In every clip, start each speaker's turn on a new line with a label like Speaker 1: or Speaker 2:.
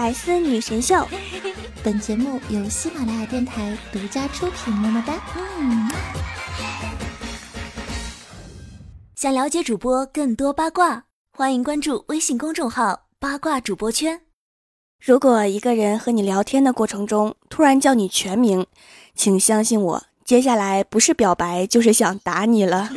Speaker 1: 百思女神秀，本节目由喜马拉雅电台独家出品。么么哒！嗯。
Speaker 2: 想了解主播更多八卦，欢迎关注微信公众号“八卦主播圈”。
Speaker 3: 如果一个人和你聊天的过程中突然叫你全名，请相信我，接下来不是表白就是想打你了。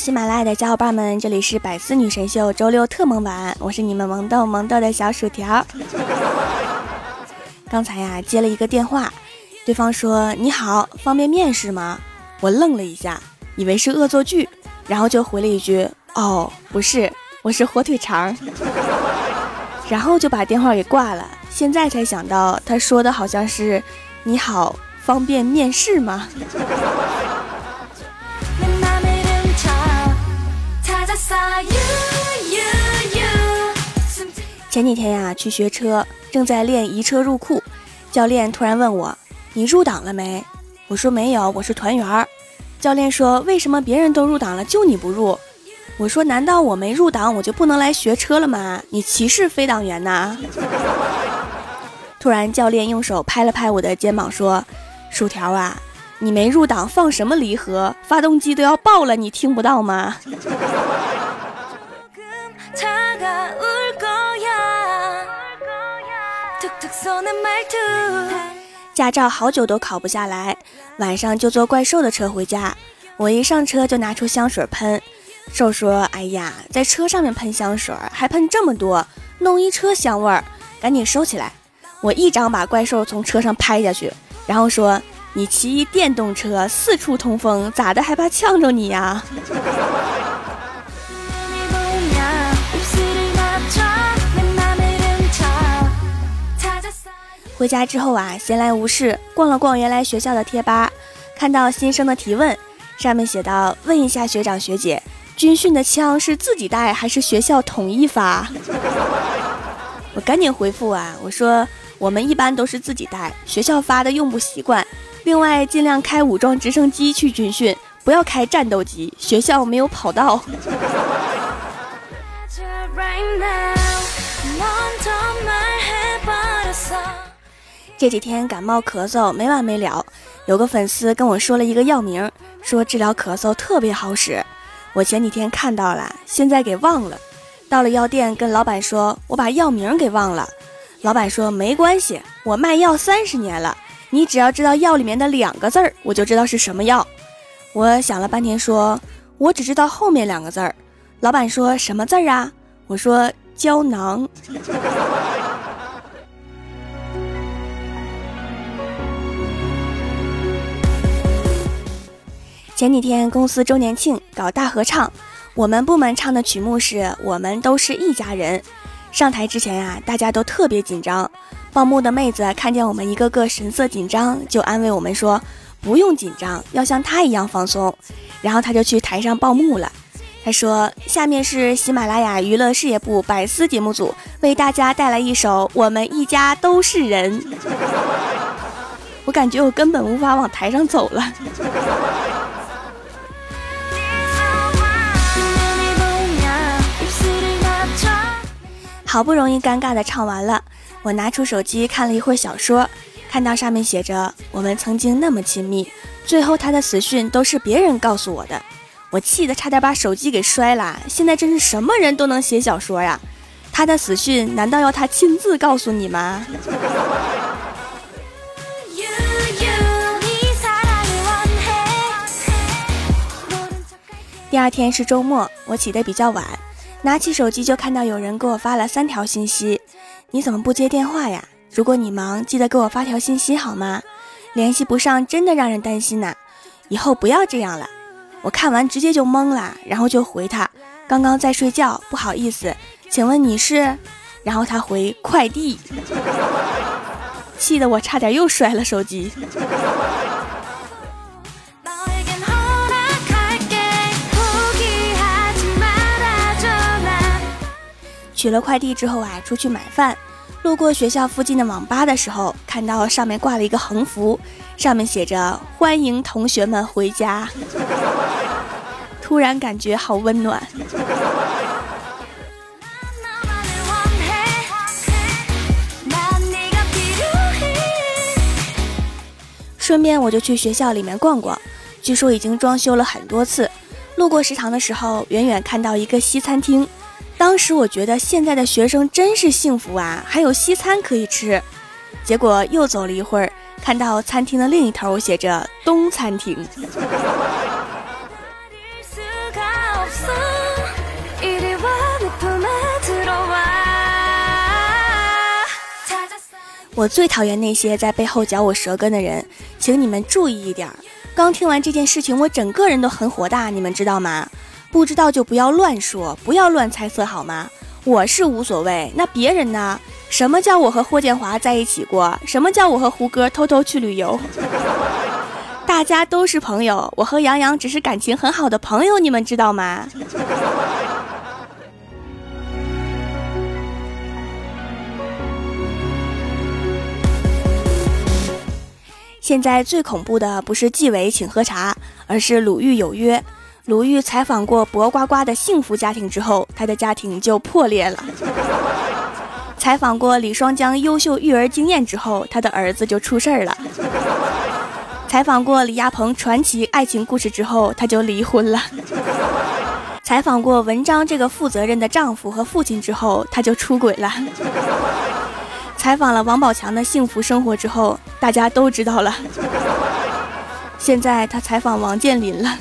Speaker 3: 喜马拉雅的小伙伴们，这里是百思女神秀周六特萌版，我是你们萌豆萌豆的小薯条。刚才呀接了一个电话，对方说：“你好，方便面试吗？”我愣了一下，以为是恶作剧，然后就回了一句：“哦，不是，我是火腿肠。” 然后就把电话给挂了。现在才想到，他说的好像是：“你好，方便面试吗？” 前几天呀，去学车，正在练移车入库，教练突然问我：“你入党了没？”我说：“没有，我是团员。”教练说：“为什么别人都入党了，就你不入？”我说：“难道我没入党，我就不能来学车了吗？你歧视非党员呐？” 突然，教练用手拍了拍我的肩膀，说：“薯条啊，你没入党，放什么离合？发动机都要爆了，你听不到吗？” 驾照好久都考不下来，晚上就坐怪兽的车回家。我一上车就拿出香水喷，兽说：“哎呀，在车上面喷香水还喷这么多，弄一车香味儿，赶紧收起来。”我一掌把怪兽从车上拍下去，然后说：“你骑电动车四处通风，咋的还怕呛着你呀？” 回家之后啊，闲来无事逛了逛原来学校的贴吧，看到新生的提问，上面写道：“问一下学长学姐，军训的枪是自己带还是学校统一发？” 我赶紧回复啊，我说我们一般都是自己带，学校发的用不习惯。另外，尽量开武装直升机去军训，不要开战斗机，学校没有跑道。这几天感冒咳嗽没完没了，有个粉丝跟我说了一个药名，说治疗咳嗽特别好使。我前几天看到了，现在给忘了。到了药店跟老板说，我把药名给忘了。老板说没关系，我卖药三十年了，你只要知道药里面的两个字儿，我就知道是什么药。我想了半天，说我只知道后面两个字儿。老板说什么字儿啊？我说胶囊。前几天公司周年庆搞大合唱，我们部门唱的曲目是《我们都是一家人》。上台之前呀，大家都特别紧张。报幕的妹子看见我们一个个神色紧张，就安慰我们说：“不用紧张，要像她一样放松。”然后她就去台上报幕了。她说：“下面是喜马拉雅娱乐事业部百思节目组为大家带来一首《我们一家都是人》。”我感觉我根本无法往台上走了。好不容易尴尬的唱完了，我拿出手机看了一会儿小说，看到上面写着“我们曾经那么亲密”，最后他的死讯都是别人告诉我的，我气得差点把手机给摔了。现在真是什么人都能写小说呀？他的死讯难道要他亲自告诉你吗？第二天是周末，我起得比较晚。拿起手机就看到有人给我发了三条信息，你怎么不接电话呀？如果你忙，记得给我发条信息好吗？联系不上真的让人担心呐，以后不要这样了。我看完直接就懵了，然后就回他，刚刚在睡觉，不好意思，请问你是？然后他回快递，气得我差点又摔了手机。取了快递之后啊，出去买饭，路过学校附近的网吧的时候，看到上面挂了一个横幅，上面写着“欢迎同学们回家”，突然感觉好温暖。顺便我就去学校里面逛逛，据说已经装修了很多次。路过食堂的时候，远远看到一个西餐厅，当时我觉得现在的学生真是幸福啊，还有西餐可以吃。结果又走了一会儿，看到餐厅的另一头写着“东餐厅”。我最讨厌那些在背后嚼我舌根的人，请你们注意一点。刚听完这件事情，我整个人都很火大，你们知道吗？不知道就不要乱说，不要乱猜测，好吗？我是无所谓，那别人呢？什么叫我和霍建华在一起过？什么叫我和胡歌偷偷去旅游？大家都是朋友，我和杨洋只是感情很好的朋友，你们知道吗？现在最恐怖的不是纪委请喝茶，而是鲁豫有约。鲁豫采访过薄呱呱的幸福家庭之后，他的家庭就破裂了；采访过李双江优秀育儿经验之后，他的儿子就出事儿了；采访过李亚鹏传奇爱情故事之后，他就离婚了；采访过文章这个负责任的丈夫和父亲之后，他就出轨了。采访了王宝强的幸福生活之后，大家都知道了。现在他采访王健林了。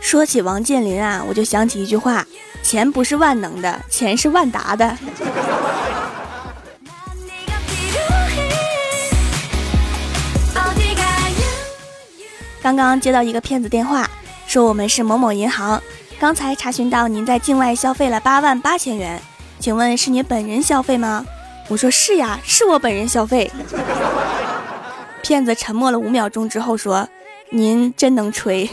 Speaker 3: 说起王健林啊，我就想起一句话：钱不是万能的，钱是万达的。刚刚接到一个骗子电话，说我们是某某银行。刚才查询到您在境外消费了八万八千元，请问是您本人消费吗？我说是呀，是我本人消费。骗子沉默了五秒钟之后说：“您真能吹。”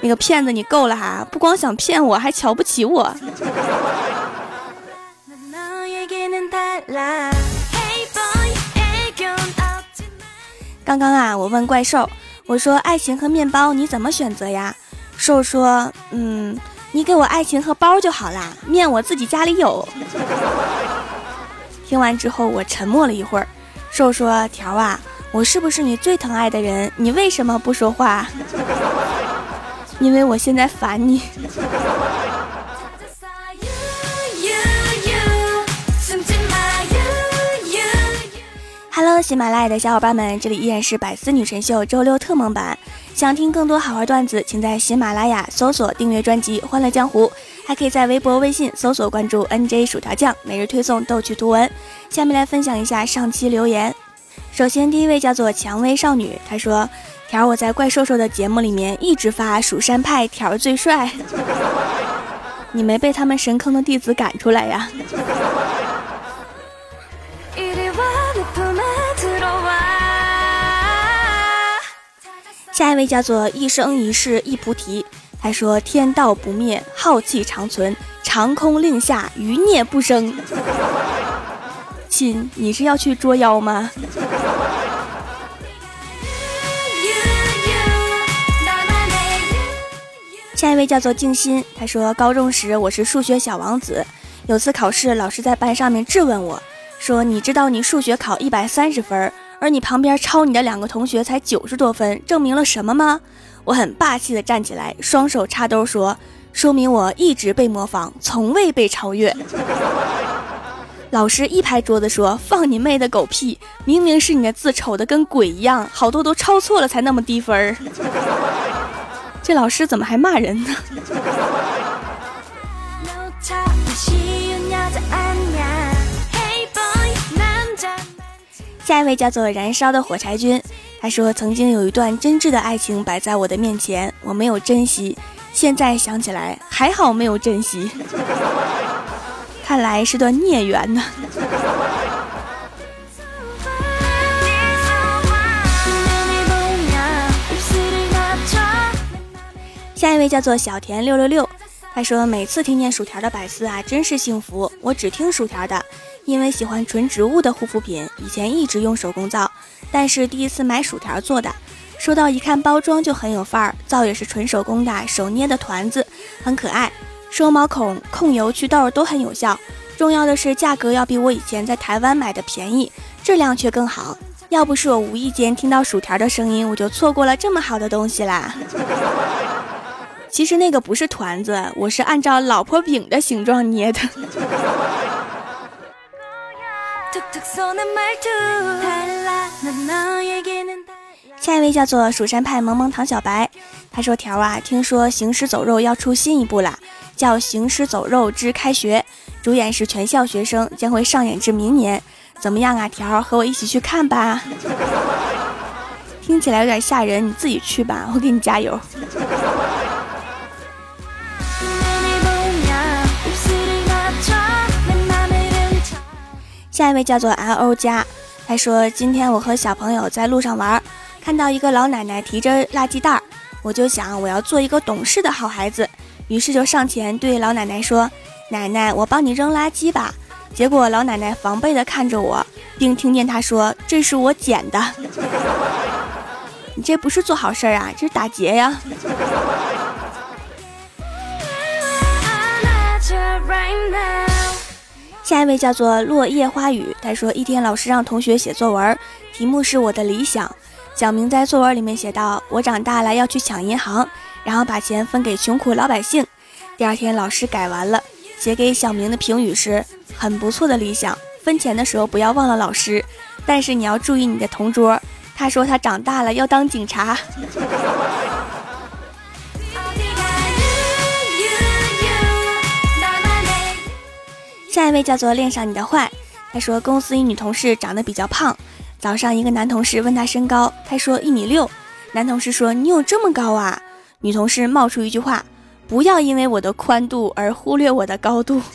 Speaker 3: 那个骗子你够了哈，不光想骗我，还瞧不起我。刚刚啊，我问怪兽，我说爱情和面包你怎么选择呀？兽说：“嗯，你给我爱情和包就好啦，面我自己家里有。”听完之后，我沉默了一会儿。兽说：“条啊，我是不是你最疼爱的人？你为什么不说话？因为我现在烦你。” Hello，喜马拉雅的小伙伴们，这里依然是百思女神秀周六特蒙版。想听更多好玩段子，请在喜马拉雅搜索订阅专辑《欢乐江湖》，还可以在微博、微信搜索关注 NJ 薯条酱，每日推送逗趣图文。下面来分享一下上期留言。首先，第一位叫做蔷薇少女，她说：“条我在怪兽兽的节目里面一直发蜀山派条最帅，你没被他们神坑的弟子赶出来呀？”下一位叫做一生一世一菩提，他说：“天道不灭，浩气长存，长空令下，余孽不生。”亲，你是要去捉妖吗？下一位叫做静心，他说：“高中时我是数学小王子，有次考试，老师在班上面质问我说：‘你知道你数学考一百三十分？’”而你旁边抄你的两个同学才九十多分，证明了什么吗？我很霸气的站起来，双手插兜说：“说明我一直被模仿，从未被超越。” 老师一拍桌子说：“放你妹的狗屁！明明是你的字丑的跟鬼一样，好多都抄错了才那么低分。” 这老师怎么还骂人呢？下一位叫做燃烧的火柴君，他说：“曾经有一段真挚的爱情摆在我的面前，我没有珍惜，现在想起来还好没有珍惜，看来是段孽缘呢。”下一位叫做小田六六六，他说每次听见薯条的百思啊，真是幸福。我只听薯条的，因为喜欢纯植物的护肤品，以前一直用手工皂，但是第一次买薯条做的，收到一看包装就很有范儿，皂也是纯手工的，手捏的团子，很可爱，收毛孔、控油、祛痘都很有效。重要的是价格要比我以前在台湾买的便宜，质量却更好。要不是我无意间听到薯条的声音，我就错过了这么好的东西啦。其实那个不是团子，我是按照老婆饼的形状捏的。下一位叫做蜀山派萌萌糖小白，他说：“条啊，听说《行尸走肉》要出新一部啦，叫《行尸走肉之开学》，主演是全校学生，将会上演至明年。怎么样啊，条？和我一起去看吧。听起来有点吓人，你自己去吧，我给你加油。”下一位叫做 L O 加，他说：“今天我和小朋友在路上玩，看到一个老奶奶提着垃圾袋，我就想我要做一个懂事的好孩子，于是就上前对老奶奶说：‘奶奶，我帮你扔垃圾吧。’结果老奶奶防备地看着我，并听见她说：‘这是我捡的。’你这不是做好事啊，这是打劫呀！”下一位叫做落叶花语，他说一天老师让同学写作文，题目是我的理想。小明在作文里面写道：“我长大了要去抢银行，然后把钱分给穷苦老百姓。”第二天老师改完了，写给小明的评语是很不错的理想。分钱的时候不要忘了老师，但是你要注意你的同桌。他说他长大了要当警察。下一位叫做恋上你的坏，他说公司一女同事长得比较胖，早上一个男同事问她身高，他说一米六，男同事说你有这么高啊？女同事冒出一句话，不要因为我的宽度而忽略我的高度。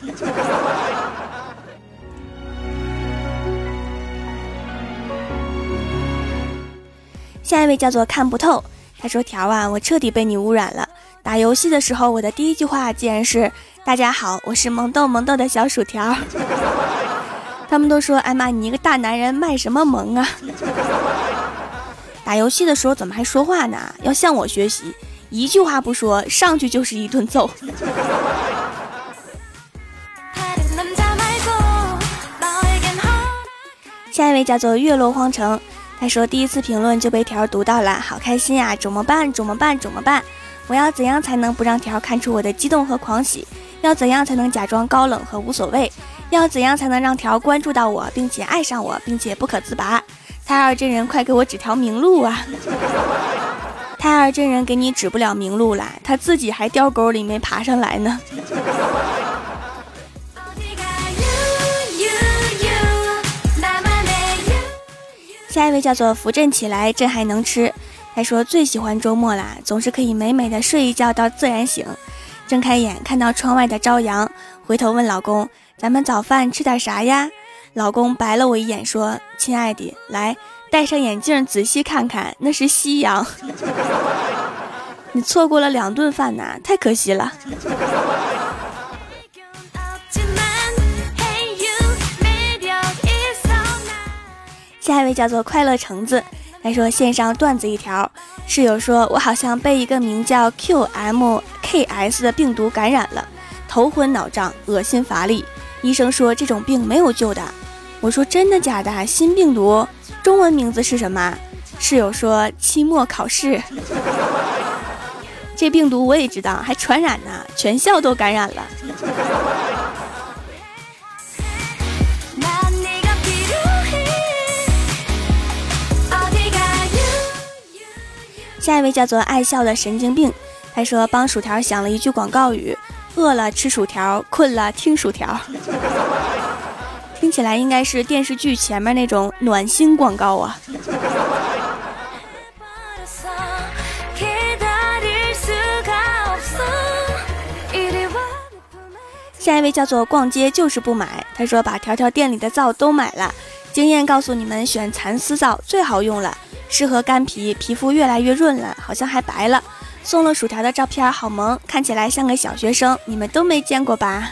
Speaker 3: 下一位叫做看不透，他说条啊，我彻底被你污染了。打游戏的时候，我的第一句话竟然是。大家好，我是萌豆萌豆的小薯条。他们都说：“哎妈，你一个大男人卖什么萌啊？” 打游戏的时候怎么还说话呢？要向我学习，一句话不说，上去就是一顿揍。下一位叫做月落荒城，他说第一次评论就被条读到了，好开心呀！怎么办？怎么办？怎么办？我要怎样才能不让条看出我的激动和狂喜？要怎样才能假装高冷和无所谓？要怎样才能让条关注到我，并且爱上我，并且不可自拔？胎儿真人，快给我指条明路啊！胎儿真人给你指不了明路了，他自己还掉沟里没爬上来呢。下一位叫做扶正起来，朕还能吃。还说最喜欢周末啦，总是可以美美的睡一觉到自然醒。睁开眼，看到窗外的朝阳，回头问老公：“咱们早饭吃点啥呀？”老公白了我一眼，说：“亲爱的，来戴上眼镜，仔细看看，那是夕阳。你错过了两顿饭呐，太可惜了。”下一位叫做快乐橙子。他说：“线上段子一条，室友说我好像被一个名叫 QMKS 的病毒感染了，头昏脑胀，恶心乏力。医生说这种病没有救的。我说真的假的？新病毒，中文名字是什么？室友说期末考试。这病毒我也知道，还传染呢，全校都感染了。”下一位叫做爱笑的神经病，他说帮薯条想了一句广告语：饿了吃薯条，困了听薯条。听起来应该是电视剧前面那种暖心广告啊。下一位叫做逛街就是不买，他说把条条店里的皂都买了，经验告诉你们选蚕丝皂最好用了。适合干皮，皮肤越来越润了，好像还白了。送了薯条的照片，好萌，看起来像个小学生，你们都没见过吧？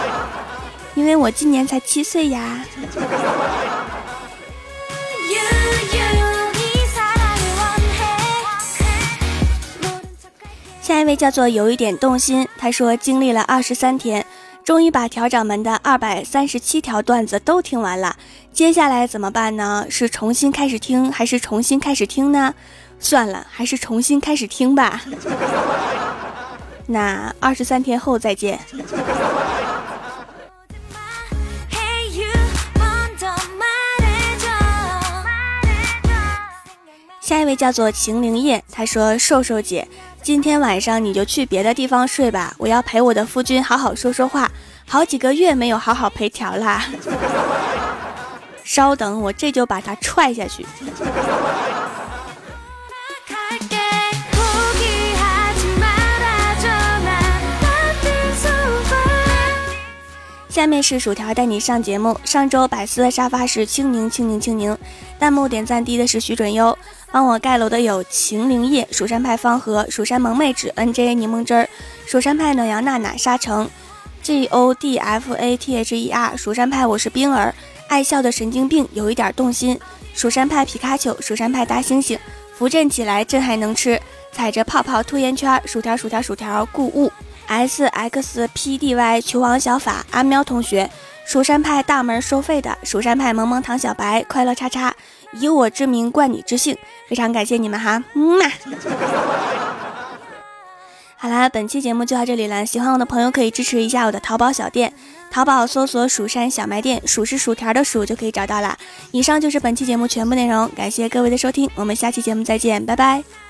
Speaker 3: 因为我今年才七岁呀。下一位叫做有一点动心，他说经历了二十三天，终于把调掌门的二百三十七条段子都听完了，接下来怎么办呢？是重新开始听，还是重新开始听呢？算了，还是重新开始听吧。那二十三天后再见。下一位叫做晴灵叶，他说：“瘦瘦姐，今天晚上你就去别的地方睡吧，我要陪我的夫君好好说说话，好几个月没有好好陪条啦。稍等，我这就把他踹下去。”下面是薯条带你上节目。上周百思的沙发是清宁清宁清宁，弹幕点赞低的是徐准优，帮我盖楼的有晴灵叶、蜀山派方和、蜀山萌妹纸、N J 柠檬汁儿、蜀山派暖阳娜娜、沙城、G O D F A T H E R、蜀山派我是冰儿、爱笑的神经病有一点动心、蜀山派皮卡丘、蜀山派大猩猩、扶正起来朕还能吃、踩着泡泡吐烟圈、薯条薯条薯条故物。S X P D Y 球王小法阿喵同学，蜀山派大门收费的蜀山派萌萌糖小白快乐叉叉，以我之名冠你之姓，非常感谢你们哈，嗯嘛。好啦，本期节目就到这里了，喜欢我的朋友可以支持一下我的淘宝小店，淘宝搜索蜀山小卖店，数是薯条的数就可以找到了。以上就是本期节目全部内容，感谢各位的收听，我们下期节目再见，拜拜。